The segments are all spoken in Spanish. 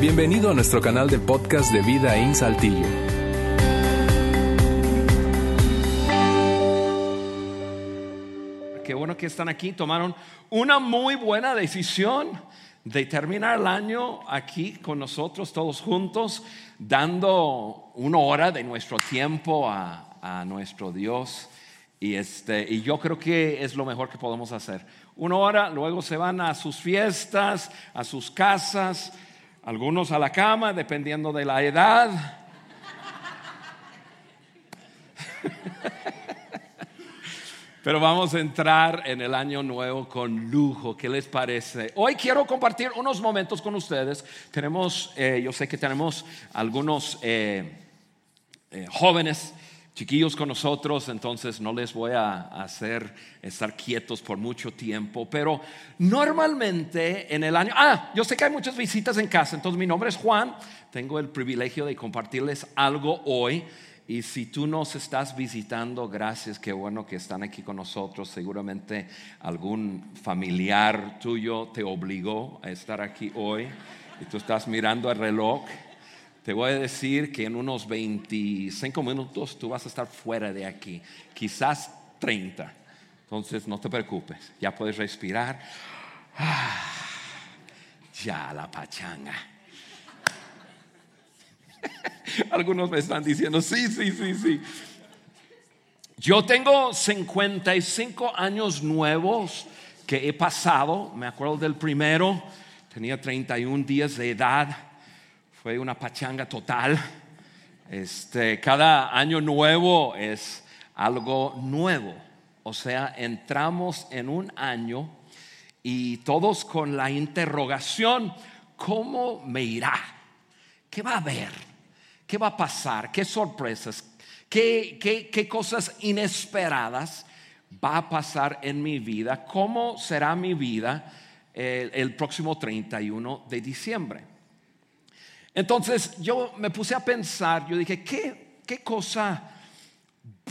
Bienvenido a nuestro canal de podcast de Vida en Saltillo. Qué bueno que están aquí. Tomaron una muy buena decisión de terminar el año aquí con nosotros todos juntos, dando una hora de nuestro tiempo a, nuestro Dios. Y, este, y yo creo que es lo mejor que podemos hacer. Una hora, luego se van a sus fiestas, a sus casas, algunos a la cama, dependiendo de la edad. Pero vamos a entrar en el año nuevo con lujo. ¿Qué les parece? Hoy quiero compartir unos momentos con ustedes. Tenemos, eh, yo sé que tenemos algunos eh, eh, jóvenes chiquillos con nosotros, entonces no les voy a hacer estar quietos por mucho tiempo, pero normalmente en el año, ah, yo sé que hay muchas visitas en casa, entonces mi nombre es Juan, tengo el privilegio de compartirles algo hoy. Y si tú nos estás visitando, gracias, qué bueno que están aquí con nosotros. Seguramente algún familiar tuyo te obligó a estar aquí hoy y tú estás mirando el reloj. Te voy a decir que en unos 25 minutos tú vas a estar fuera de aquí, quizás 30. Entonces no te preocupes, ya puedes respirar. Ah, ya la pachanga. Algunos me están diciendo, sí, sí, sí, sí. Yo tengo 55 años nuevos que he pasado. Me acuerdo del primero, tenía 31 días de edad. Fue una pachanga total. Este, cada año nuevo es algo nuevo. O sea, entramos en un año y todos con la interrogación, ¿cómo me irá? ¿Qué va a haber? ¿Qué va a pasar? ¿Qué sorpresas? ¿Qué, qué, cosas inesperadas va a pasar en mi vida? ¿Cómo será mi vida el, el próximo 31 de diciembre? Entonces yo me puse a pensar, yo dije, ¿qué, qué cosa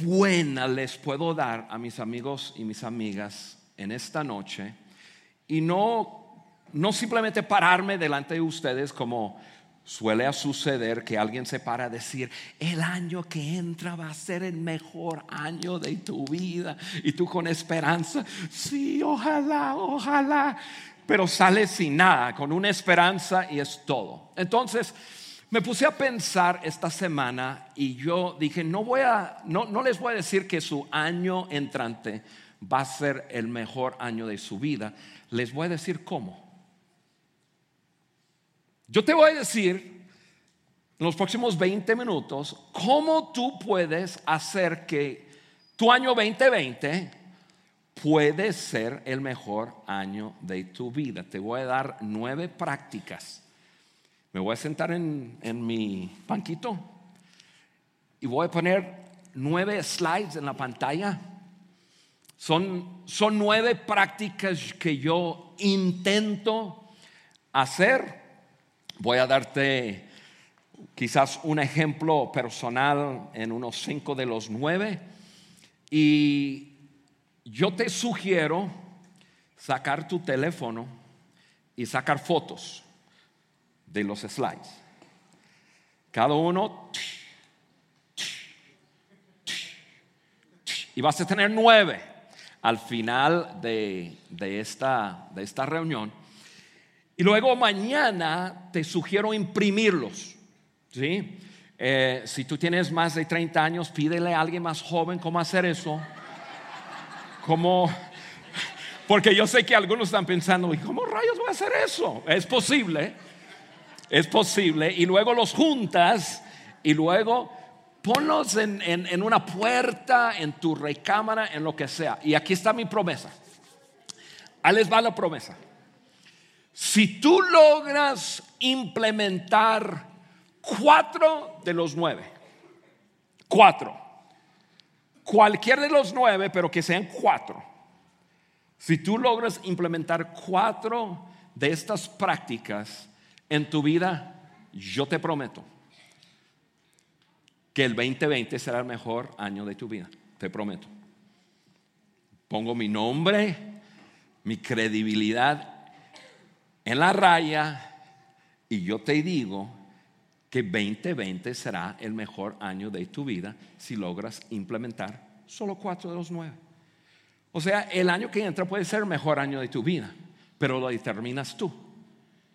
buena les puedo dar a mis amigos y mis amigas en esta noche? Y no, no simplemente pararme delante de ustedes como Suele suceder que alguien se para a decir, el año que entra va a ser el mejor año de tu vida. Y tú con esperanza, sí, ojalá, ojalá. Pero sale sin nada, con una esperanza y es todo. Entonces, me puse a pensar esta semana y yo dije, no voy a, no, no les voy a decir que su año entrante va a ser el mejor año de su vida. Les voy a decir cómo. Yo te voy a decir en los próximos 20 minutos cómo tú puedes hacer que tu año 2020 puede ser el mejor año de tu vida. Te voy a dar nueve prácticas. Me voy a sentar en, en mi banquito y voy a poner nueve slides en la pantalla. Son, son nueve prácticas que yo intento hacer Voy a darte quizás un ejemplo personal en unos cinco de los nueve. Y yo te sugiero sacar tu teléfono y sacar fotos de los slides. Cada uno. Y vas a tener nueve al final de, esta, de esta reunión. Y luego mañana te sugiero imprimirlos. ¿sí? Eh, si tú tienes más de 30 años, pídele a alguien más joven cómo hacer eso. Cómo, porque yo sé que algunos están pensando, ¿y cómo rayos voy a hacer eso? Es posible, es posible. Y luego los juntas y luego ponlos en, en una puerta, en tu recámara, en lo que sea. Y aquí está mi promesa. Ahí les va la promesa. Si tú logras implementar cuatro de los nueve, cuatro, cualquier de los nueve, pero que sean cuatro, si tú logras implementar cuatro de estas prácticas en tu vida, yo te prometo que el 2020 será el mejor año de tu vida, te prometo. Pongo mi nombre, mi credibilidad en la raya Y yo te digo que 2020 será el mejor año de tu vida si logras implementar solo cuatro de los nueve. O sea, el año que entra puede ser el mejor año de tu vida, pero lo determinas tú.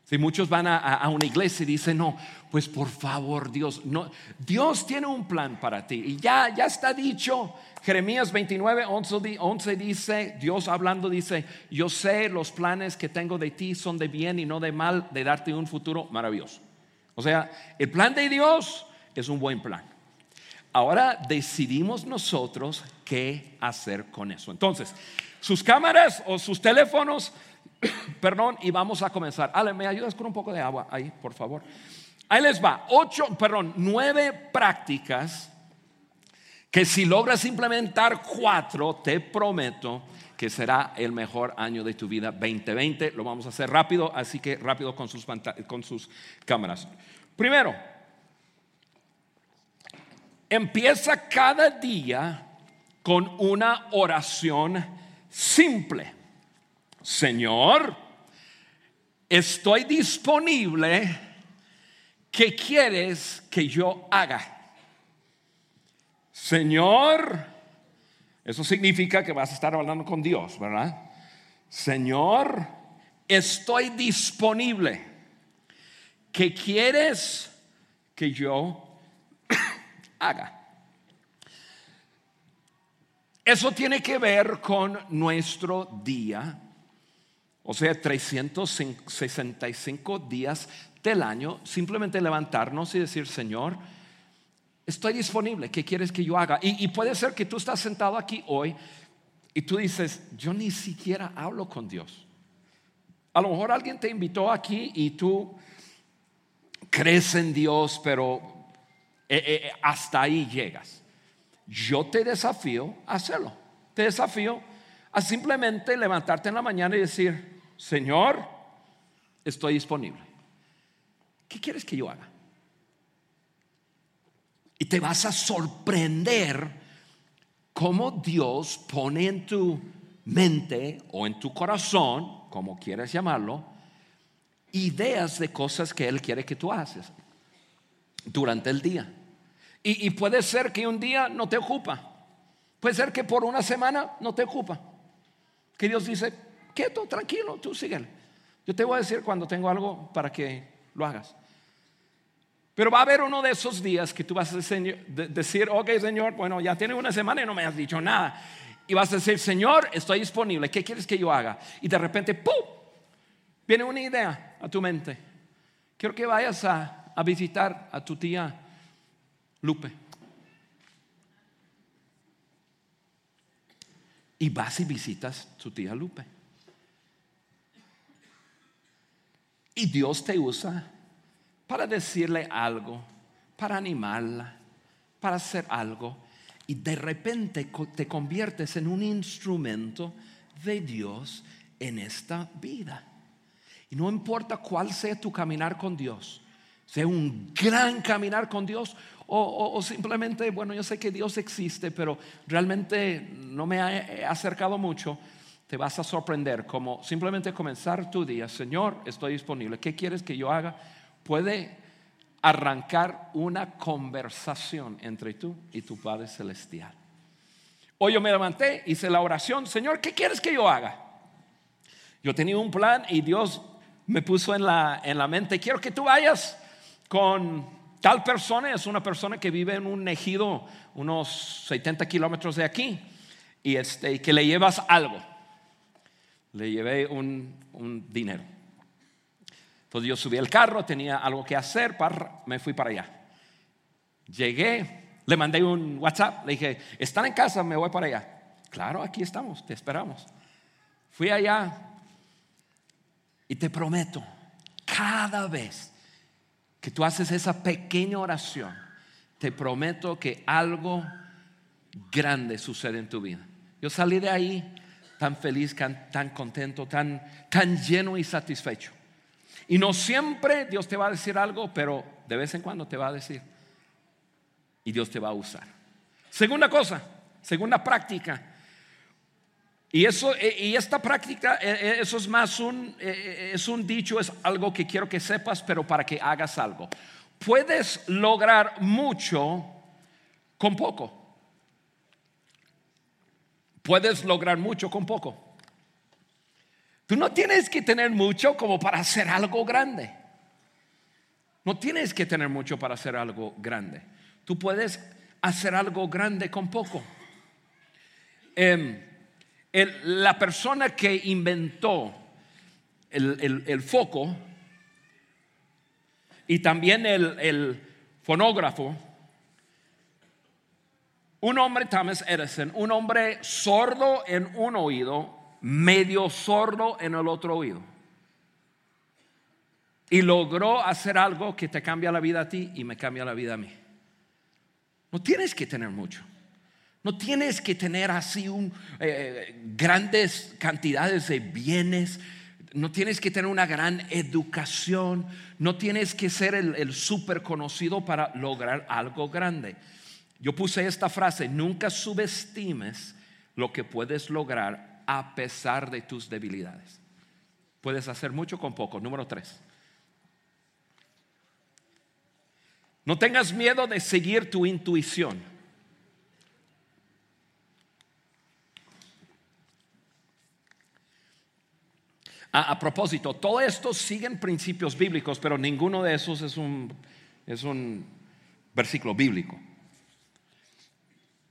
Si muchos van a, una iglesia y dicen, no, pues por favor, Dios, no, Dios tiene un plan para ti. Y ya, ya está dicho, Jeremías 29, 11, 11 dice, Dios hablando dice, yo sé los planes que tengo de ti son de bien y no de mal, de darte un futuro maravilloso. O sea, el plan de Dios es un buen plan. Ahora decidimos nosotros qué hacer con eso. Entonces, sus cámaras o sus teléfonos, perdón, y vamos a comenzar. Ale, ¿me ayudas con un poco de agua ahí, por favor? Ahí les va, ocho, perdón, nueve prácticas que si logras implementar cuatro, te prometo que será el mejor año de tu vida 2020. Lo vamos a hacer rápido, así que rápido con sus, con sus cámaras. Primero, empieza cada día con una oración simple. Señor, estoy disponible. ¿Qué quieres que yo haga? Señor, eso significa que vas a estar hablando con Dios, ¿verdad? Señor, estoy disponible. ¿Qué quieres que yo haga? Eso tiene que ver con nuestro día, o sea, 365 días del año, simplemente levantarnos y decir, Señor, Estoy disponible, ¿qué quieres que yo haga? Y, puede ser que tú estás sentado aquí hoy y tú dices, yo ni siquiera hablo con Dios. A lo mejor alguien te invitó aquí y tú crees en Dios, pero eh, eh, eh, hasta ahí llegas. Yo te desafío a hacerlo. Te desafío a simplemente levantarte en la mañana y decir, Señor, estoy disponible. ¿Qué quieres que yo haga? Y te vas a sorprender cómo Dios pone en tu mente o en tu corazón, como quieras llamarlo, ideas de cosas que Él quiere que tú haces durante el día. Y, puede ser que un día no te ocupa. Puede ser que por una semana no te ocupa. Que Dios dice, quieto, tranquilo, tú síguele. Yo te voy a decir cuando tengo algo para que lo hagas. Pero va a haber uno de esos días que tú vas a decir, ok Señor, bueno, ya tiene una semana y no me has dicho nada. Y vas a decir, Señor, estoy disponible, ¿qué quieres que yo haga? Y de repente, ¡pum! Viene una idea a tu mente. Quiero que vayas a, a visitar a tu tía Lupe. Y vas y visitas a tu tía Lupe. Y Dios te usa para decirle algo, para animarla, para hacer algo. Y de repente te conviertes en un instrumento de Dios en esta vida. Y no importa cuál sea tu caminar con Dios, sea un gran caminar con Dios o, simplemente, bueno, yo sé que Dios existe, pero realmente no me ha acercado mucho, te vas a sorprender como simplemente comenzar tu día, Señor, estoy disponible, ¿qué quieres que yo haga? Puede arrancar una conversación entre tú y tu Padre Celestial. Hoy yo me levanté, hice la oración, Señor, ¿qué quieres que yo haga? Yo tenía un plan y Dios me puso en la, en la mente, quiero que tú vayas con tal persona, es una persona que vive en un ejido unos 70 kilómetros de aquí, y este, que le llevas algo. Le llevé un, un dinero. Entonces yo subí al carro, tenía algo que hacer, me fui para allá. Llegué, le mandé un WhatsApp, le dije, ¿están en casa? Me voy para allá. Claro, aquí estamos, te esperamos. Fui allá y te prometo, cada vez que tú haces esa pequeña oración, te prometo que algo grande sucede en tu vida. Yo salí de ahí tan feliz, tan contento, tan, tan lleno y satisfecho. Y no siempre Dios te va a decir algo, pero de vez en cuando te va a decir. Y Dios te va a usar. Segunda cosa, segunda práctica. Y, eso, e, y esta práctica, e, e, eso es más un, es un dicho, es algo que quiero que sepas, pero para que hagas algo. Puedes lograr mucho con poco. Puedes lograr mucho con poco. Tú no tienes que tener mucho como para hacer algo grande. No tienes que tener mucho para hacer algo grande. Tú puedes hacer algo grande con poco. Em, la persona que inventó el, foco y también el, fonógrafo, un hombre, Thomas Edison, un hombre sordo en un oído, medio sordo en el otro oído. Y logró hacer algo que te cambia la vida a ti y me cambia la vida a mí. No tienes que tener mucho. No tienes que tener así un, eh, grandes cantidades de bienes. No tienes que tener una gran educación. No tienes que ser el, el súper conocido para lograr algo grande. Yo puse esta frase, nunca subestimes lo que puedes lograr a pesar de tus debilidades. Puedes hacer mucho con poco. Número tres. No tengas miedo de seguir tu intuición. A, propósito, todo esto siguen principios bíblicos, pero ninguno de esos es un, es un versículo bíblico.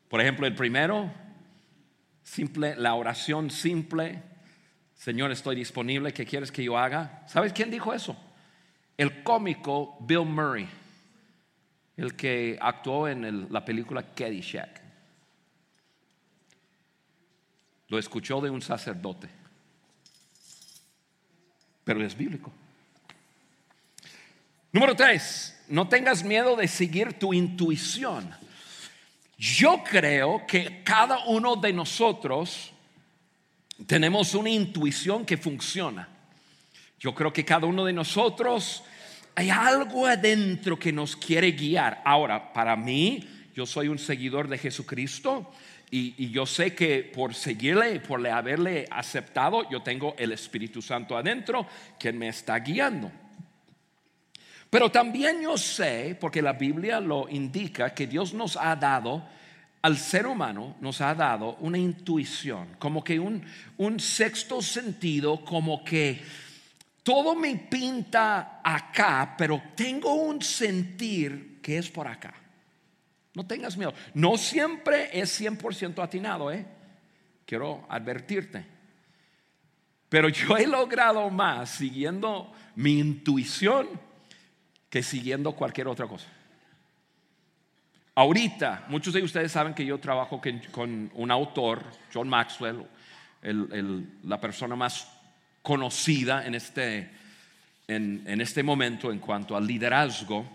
Por ejemplo, el primero, simple, la oración simple, Señor, estoy disponible, ¿qué quieres que yo haga? ¿Sabes quién dijo eso? El cómico Bill Murray, el que actuó en la película Caddyshack. Lo escuchó de un sacerdote pero es bíblico. Número tres, no tengas miedo de seguir tu intuición. Yo creo que cada uno de nosotros tenemos una intuición que funciona. Yo creo que cada uno de nosotros hay algo adentro que nos quiere guiar. Ahora, para mí, yo soy un seguidor de Jesucristo y, yo sé que por seguirle, por haberle aceptado, yo tengo el Espíritu Santo adentro que me está guiando. Pero también yo sé, porque la Biblia lo indica, que Dios nos ha dado, al ser humano nos ha dado una intuición, como que un, sexto sentido, como que todo me pinta acá, pero tengo un sentir que es por acá. No tengas miedo. No siempre es 100% atinado, ¿eh? Quiero advertirte. Pero yo he logrado más siguiendo mi intuición que siguiendo cualquier otra cosa. Ahorita, muchos de ustedes saben que yo trabajo con un autor, John Maxwell, la persona más conocida en este, en este momento en cuanto al liderazgo.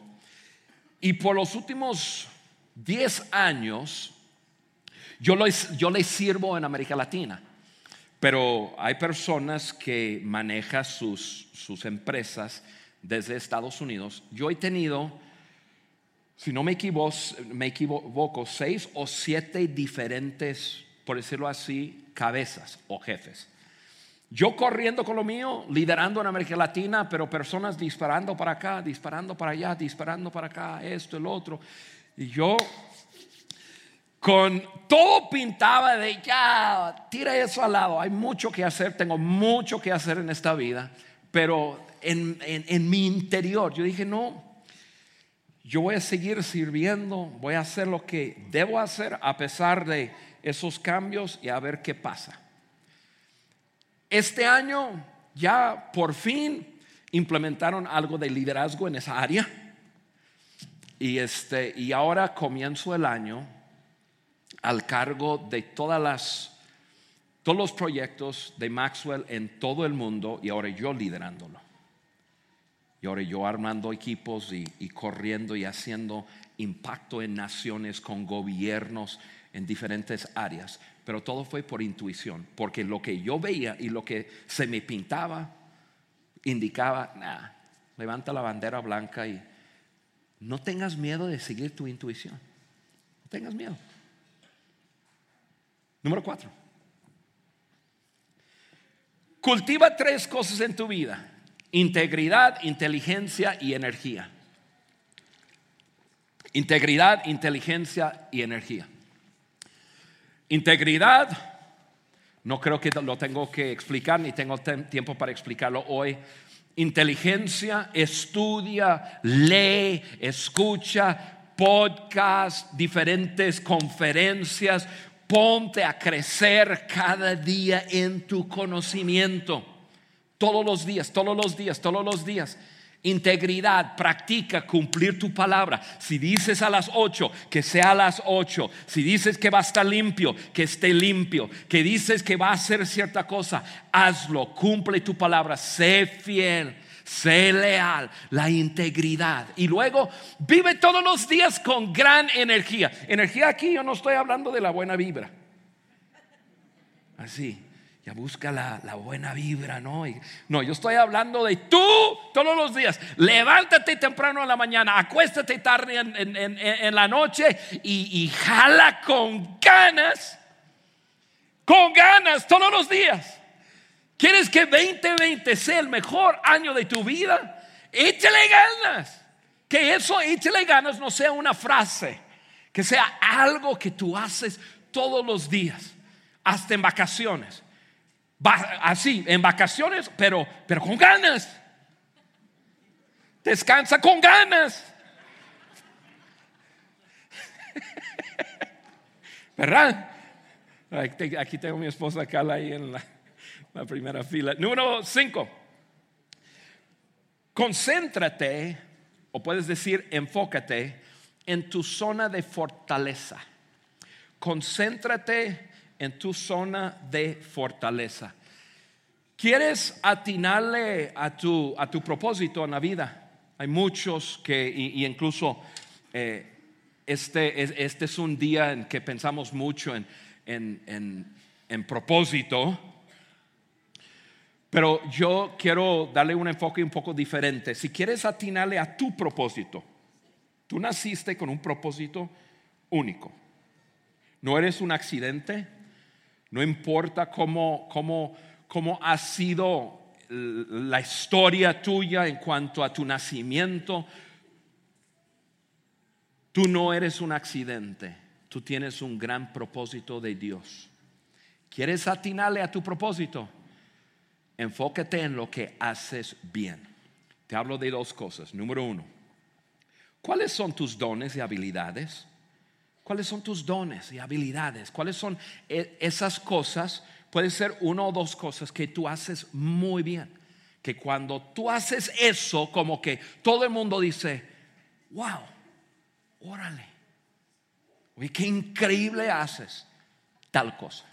Y por los últimos 10 años, yo, yo le sirvo en América Latina, pero hay personas que manejan sus, sus empresas desde Estados Unidos. Yo he tenido, si no me equivoco, me equivoco, seis o siete diferentes, por decirlo así, cabezas o jefes. Yo corriendo con lo mío, liderando en América Latina, pero personas disparando para acá, disparando para allá, disparando para acá, esto, el otro. Y yo con todo pintaba de ya, tira eso al lado, hay mucho que hacer, tengo mucho que hacer en esta vida, pero en, mi interior yo dije, no, yo voy a seguir sirviendo, voy a hacer lo que debo hacer a pesar de esos cambios y a ver qué pasa. Este año ya por fin implementaron algo de liderazgo en esa área y, este, y ahora comienzo el año al cargo de todas las, todos los proyectos de Maxwell en todo el mundo y ahora yo liderándolo. Y ahora yo armando equipos y, corriendo y haciendo impacto en naciones con gobiernos en diferentes áreas. Pero todo fue por intuición, porque lo que yo veía y lo que se me pintaba indicaba, levanta la bandera blanca y no tengas miedo de seguir tu intuición. No tengas miedo. Número cuatro. Cultiva tres cosas en tu vida. Integridad, inteligencia y energía. Integridad, inteligencia y energía. Integridad, no creo que lo tengo que explicar ni tengo tiempo para explicarlo hoy. Inteligencia, estudia, lee, escucha podcast, diferentes conferencias. Ponte a crecer cada día en tu conocimiento. Todos los días, todos los días, todos los días. Integridad, practica cumplir tu palabra. Si dices a las ocho, que sea a las ocho. Si dices que va a estar limpio, que esté limpio. Que dices que va a hacer cierta cosa, hazlo. Cumple tu palabra. Sé fiel. Sé leal, la integridad. Y luego vive todos los días con gran energía. Energía aquí yo no estoy hablando de la buena vibra. Así busca la, buena vibra, ¿no? no, yo estoy hablando de tú todos los días. Levántate temprano en la mañana, acuéstate tarde en, la noche y, y jala con ganas, con ganas todos los días. ¿Quieres que 2020 sea el mejor año de tu vida? Échale ganas. Que eso, échale ganas, no sea una frase, que sea algo que tú haces todos los días, hasta en vacaciones así, en vacaciones, pero, pero con ganas. Descansa con ganas. ¿Verdad? Aquí tengo mi esposa Carla ahí en la, la primera fila. Número 5. Concéntrate, o puedes decir enfócate, en tu zona de fortaleza. Concéntrate en tu zona de fortaleza. ¿Quieres atinarle a tu, a tu propósito en la vida? Hay muchos que, y, incluso eh, este, este, es un día en que pensamos mucho en, en, en propósito, pero yo quiero darle un enfoque un poco diferente. Si quieres atinarle a tu propósito, tú naciste con un propósito único. No eres un accidente, no importa cómo, cómo, cómo ha sido la historia tuya en cuanto a tu nacimiento. Tú no eres un accidente, tú tienes un gran propósito de Dios. ¿Quieres atinarle a tu propósito? Enfócate en lo que haces bien. Te hablo de dos cosas. Número uno, ¿cuáles son tus dones y habilidades? ¿Cuáles son tus dones y habilidades? ¿Cuáles son e-, esas cosas? Puede ser una o dos cosas que tú haces muy bien. Que cuando tú haces eso, como que todo el mundo dice, wow, órale, oye, qué increíble haces tal cosa.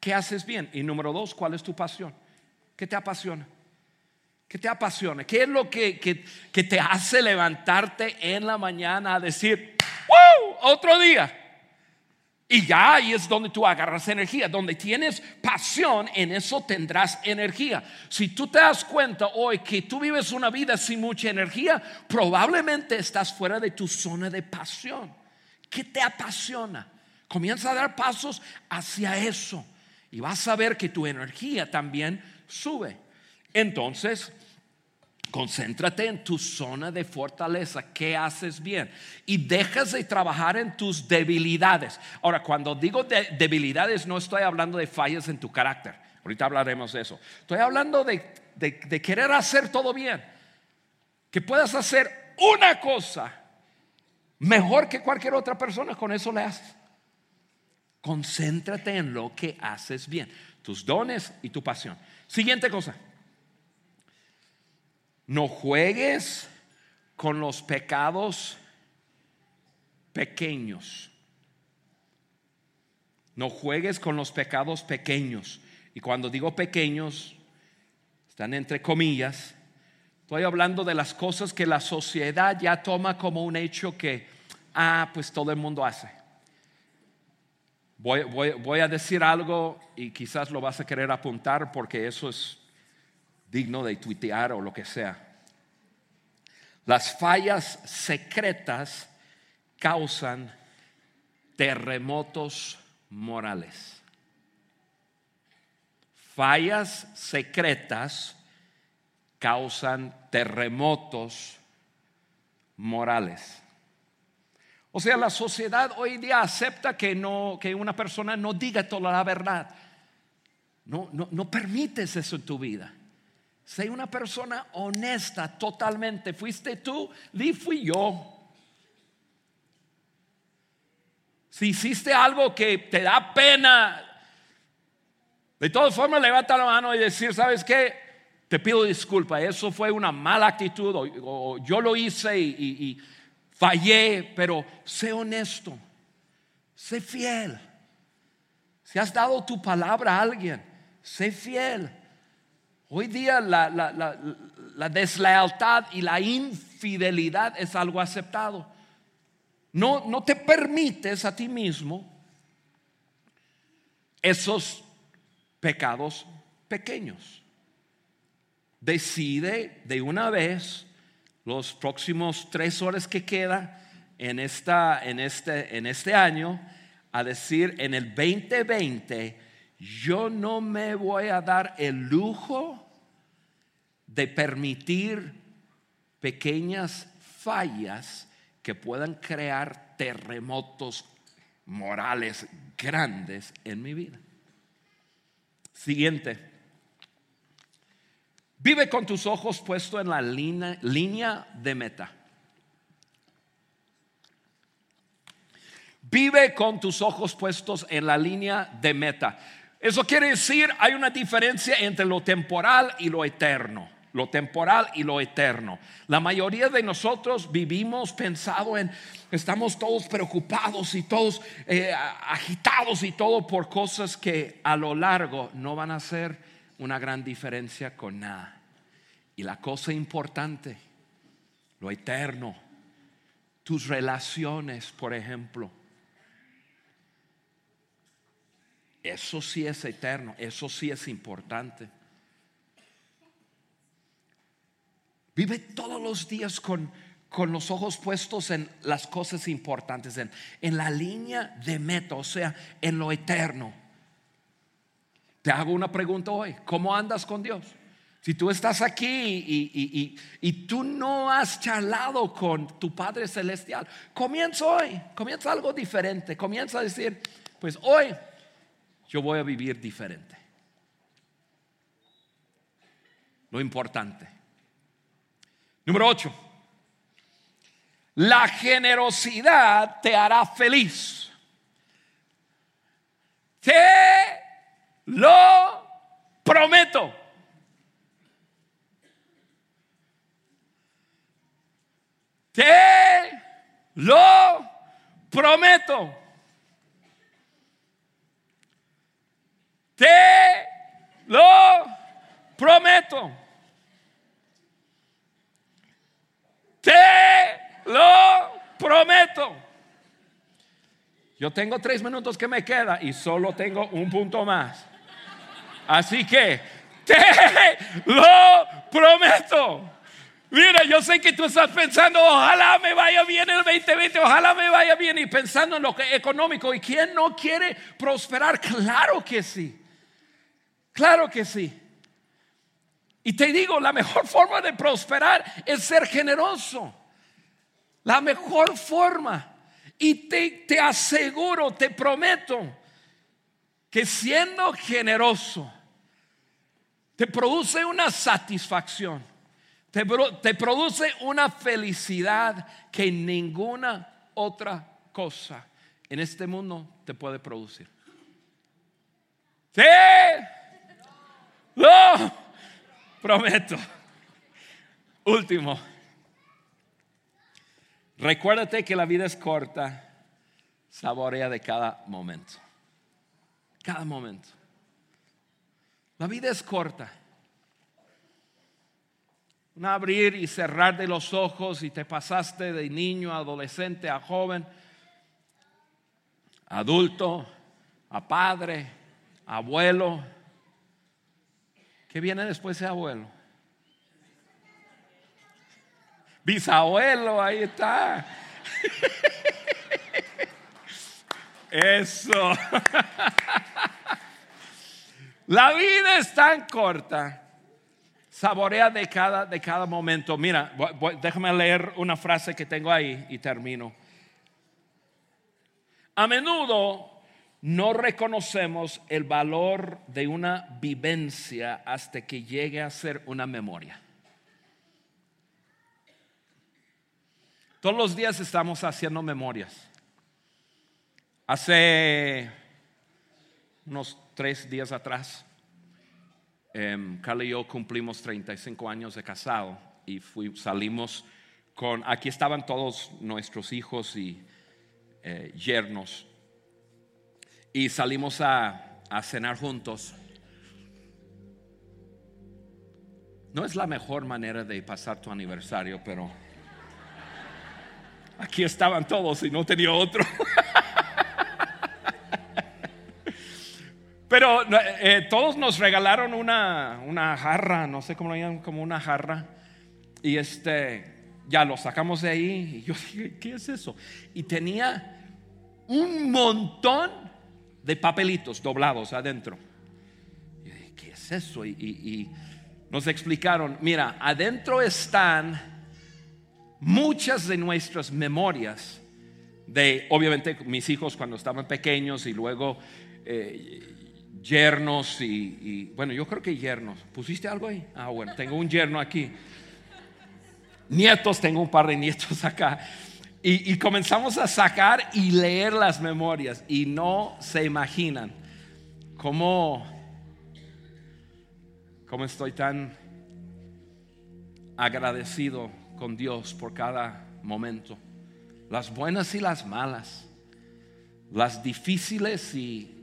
¿Qué haces bien? Y número dos, ¿cuál es tu pasión? ¿Qué te apasiona? ¿Qué te apasiona? ¿Qué es lo que, que te hace levantarte en la mañana a decir, otro día. Y ya ahí es donde tú agarras energía, donde tienes pasión, en eso tendrás energía. Si tú te das cuenta hoy que tú vives una vida sin mucha energía, probablemente estás fuera de tu zona de pasión. ¿Qué te apasiona? Comienza a dar pasos hacia eso y vas a ver que tu energía también sube. Entonces, Concéntrate en tu zona de fortaleza, qué haces bien y dejas de trabajar en tus debilidades. Ahora, cuando digo debilidades, no estoy hablando de fallas en tu carácter. Ahorita hablaremos de eso. Estoy hablando de, de querer hacer todo bien. Que puedas hacer una cosa mejor que cualquier otra persona, con eso le haces. Concéntrate en lo que haces bien, tus dones y tu pasión. Siguiente cosa. No juegues con los pecados pequeños. No juegues con los pecados pequeños. Y cuando digo pequeños, están entre comillas. Estoy hablando de las cosas que la sociedad ya toma como un hecho que, ah, pues todo el mundo hace. Voy, voy a decir algo y quizás lo vas a querer apuntar porque eso es digno de tuitear o lo que sea. Las fallas secretas causan terremotos morales. fallas secretas causan terremotos morales. O sea, la sociedad hoy día acepta que, no, que una persona no diga toda la verdad. No, no, no permites eso en tu vida. Sé una persona honesta totalmente. ¿Fuiste tú? Di fui yo. Si hiciste algo que te da pena, de todas formas levanta la mano y decir, ¿sabes qué? Te pido disculpa, eso fue una mala actitud o, yo lo hice y, y fallé, pero sé honesto, sé fiel. Si has dado tu palabra a alguien, sé fiel. Hoy día la, deslealtad y la infidelidad es algo aceptado. No, no te permites a ti mismo esos pecados pequeños. Decide de una vez los próximos tres horas que queda en, esta, en, este, en este año a decir en el 2020 yo no me voy a dar el lujo de permitir pequeñas fallas que puedan crear terremotos morales grandes en mi vida. Siguiente. Vive con tus ojos puestos en la línea, línea de meta. Vive con tus ojos puestos en la línea de meta. Eso quiere decir, hay una diferencia entre lo temporal y lo eterno lo temporal y lo eterno. La mayoría de nosotros vivimos pensado en, estamos todos preocupados y todos eh, agitados y todo por cosas que a lo largo no van a hacer una gran diferencia con nada. Y la cosa importante, lo eterno, tus relaciones, por ejemplo. Eso sí es eterno, eso sí es importante. Vive todos los días con, con los ojos puestos en las cosas importantes, en, en la línea de meta, o sea, en lo eterno. Te hago una pregunta hoy, ¿cómo andas con Dios? Si tú estás aquí y, y, y, tú no has charlado con tu Padre Celestial, comienza hoy, comienza algo diferente, comienza a decir, pues hoy yo voy a vivir diferente. Lo importante. Número 8. La generosidad te hará feliz. Te lo prometo. Te lo prometo. Te lo prometo. Te lo prometo. Yo tengo tres minutos que me queda y solo tengo un punto más. Así que te lo prometo. Mira, yo sé que tú estás pensando, ojalá me vaya bien el 2020, ojalá me vaya bien y pensando en lo que económico. ¿Y quién no quiere prosperar? Claro que sí. Claro que sí. Y te digo, la mejor forma de prosperar es ser generoso. La mejor forma. Y te, te aseguro, te prometo, que siendo generoso, te produce una satisfacción, te, te produce una felicidad que ninguna otra cosa en este mundo te puede producir. Sí, no. Prometo. Último. Recuérdate que la vida es corta. Saborea de cada momento. Cada momento. La vida es corta. Un abrir y cerrar de los ojos y te pasaste de niño a adolescente a joven, adulto, a padre, abuelo, ¿Qué viene después de abuelo? Bisabuelo, ahí está. Eso. La vida es tan corta. Saborea de cada, de cada momento. Mira, déjame leer una frase que tengo ahí y termino. A menudo no reconocemos el valor de una vivencia hasta que llegue a ser una memoria. Todos los días estamos haciendo memorias. Hace unos tres días atrás, eh, Carla y yo cumplimos 35 años de casado y salimos con, aquí estaban todos nuestros hijos y eh, yernos y salimos a, cenar juntos. No es la mejor manera de pasar tu aniversario, pero aquí estaban todos y no tenía otro. Pero eh, todos nos regalaron una, una, jarra, no sé cómo lo llaman, como una jarra. Y este, ya lo sacamos de ahí. Y yo dije, ¿qué es eso? Y tenía un montón de papelitos doblados adentro. Y ¿qué es eso? Y, y nos explicaron, mira, adentro están muchas de nuestras memorias de, obviamente, mis hijos cuando estaban pequeños y luego... Eh, yernos y, bueno, yo creo que yernos. ¿Pusiste algo ahí? Ah, bueno, tengo un yerno aquí. Nietos, tengo un par de nietos acá. Y, comenzamos a sacar y leer las memorias y no se imaginan cómo, cómo estoy tan agradecido con Dios por cada momento, las buenas y las malas, las difíciles y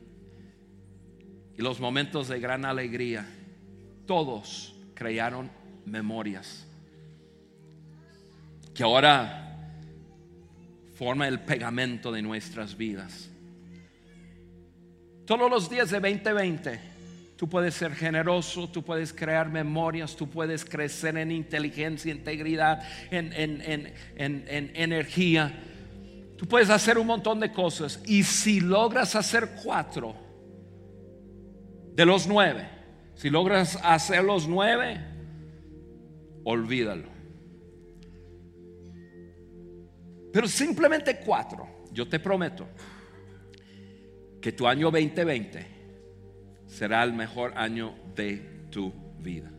y los momentos de gran alegría, todos crearon memorias que ahora forma el pegamento de nuestras vidas. Todos los días de 2020, tú puedes ser generoso, tú puedes crear memorias, tú puedes crecer en inteligencia, integridad, en, en, en energía. Tú puedes hacer un montón de cosas y si logras hacer cuatro, de los nueve. Si logras hacer los nueve, olvídalo. Pero simplemente cuatro, yo te prometo que tu año 2020 será el mejor año de tu vida.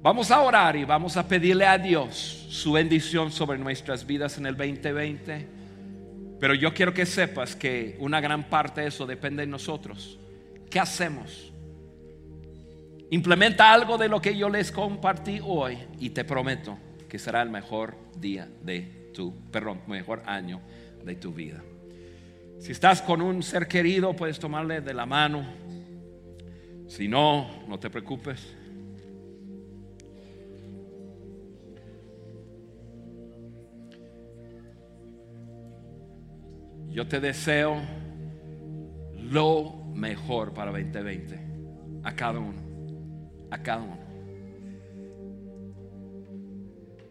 Vamos a orar y vamos a pedirle a Dios su bendición sobre nuestras vidas en el 2020. Pero yo quiero que sepas que una gran parte de eso depende de nosotros. ¿Qué hacemos? Implementa algo de lo que yo les compartí hoy y te prometo que será el mejor día de tu, perdón, mejor año de tu vida. Si estás con un ser querido, puedes tomarle de la mano. Si no, no te preocupes. Yo te deseo lo mejor para 2020. A cada uno. A cada uno.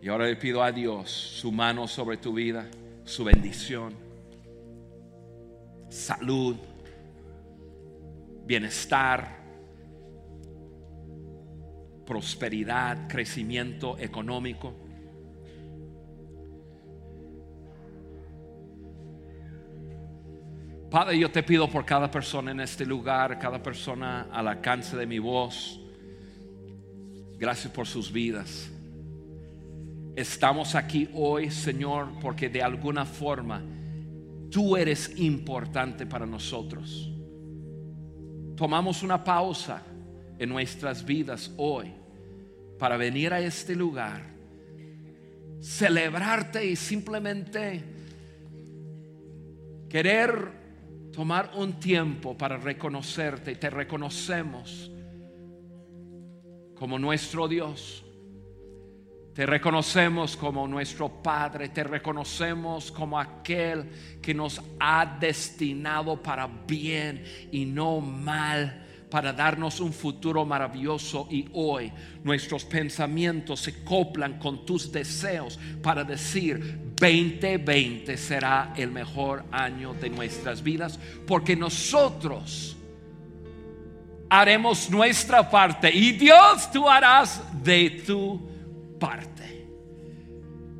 Y ahora le pido a Dios su mano sobre tu vida, su bendición, salud, bienestar, prosperidad, crecimiento económico Padre, yo te pido por cada persona en este lugar, cada persona al alcance de mi voz. Gracias por sus vidas. Estamos aquí hoy, Señor, porque de alguna forma tú eres importante para nosotros. Tomamos una pausa en nuestras vidas hoy para venir a este lugar, celebrarte y simplemente querer tomar un tiempo para reconocerte te reconocemos como nuestro Dios. Te reconocemos como nuestro Padre, te reconocemos como aquel que nos ha destinado para bien y no mal para darnos un futuro maravilloso. Y hoy nuestros pensamientos se coplan con tus deseos para decir 2020 será el mejor año de nuestras vidas porque nosotros haremos nuestra parte y Dios tú harás de tu parte.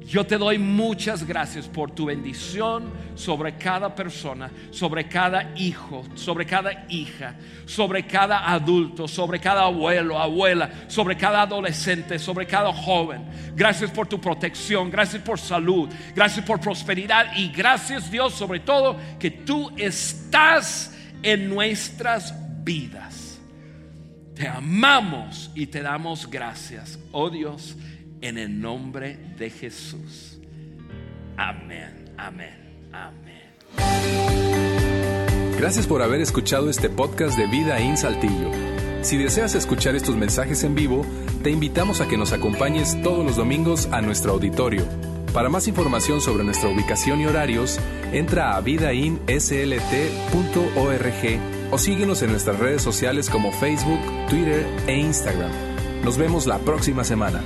Yo te doy muchas gracias por tu bendición sobre cada persona, sobre cada hijo, sobre cada hija, sobre cada adulto, sobre cada abuelo, abuela, sobre cada adolescente, sobre cada joven. Gracias por tu protección, gracias por salud, gracias por prosperidad y gracias Dios sobre todo que tú estás en nuestras vidas. Te amamos y te damos gracias, oh Dios en el nombre de Jesús. Amén, amén, amén. Gracias por haber escuchado este podcast de Vida en Saltillo. Si deseas escuchar estos mensajes en vivo, te invitamos a que nos acompañes todos los domingos a nuestro auditorio. Para más información sobre nuestra ubicación y horarios, entra a vidainslt.org o síguenos en nuestras redes sociales como Facebook, Twitter e Instagram. Nos vemos la próxima semana.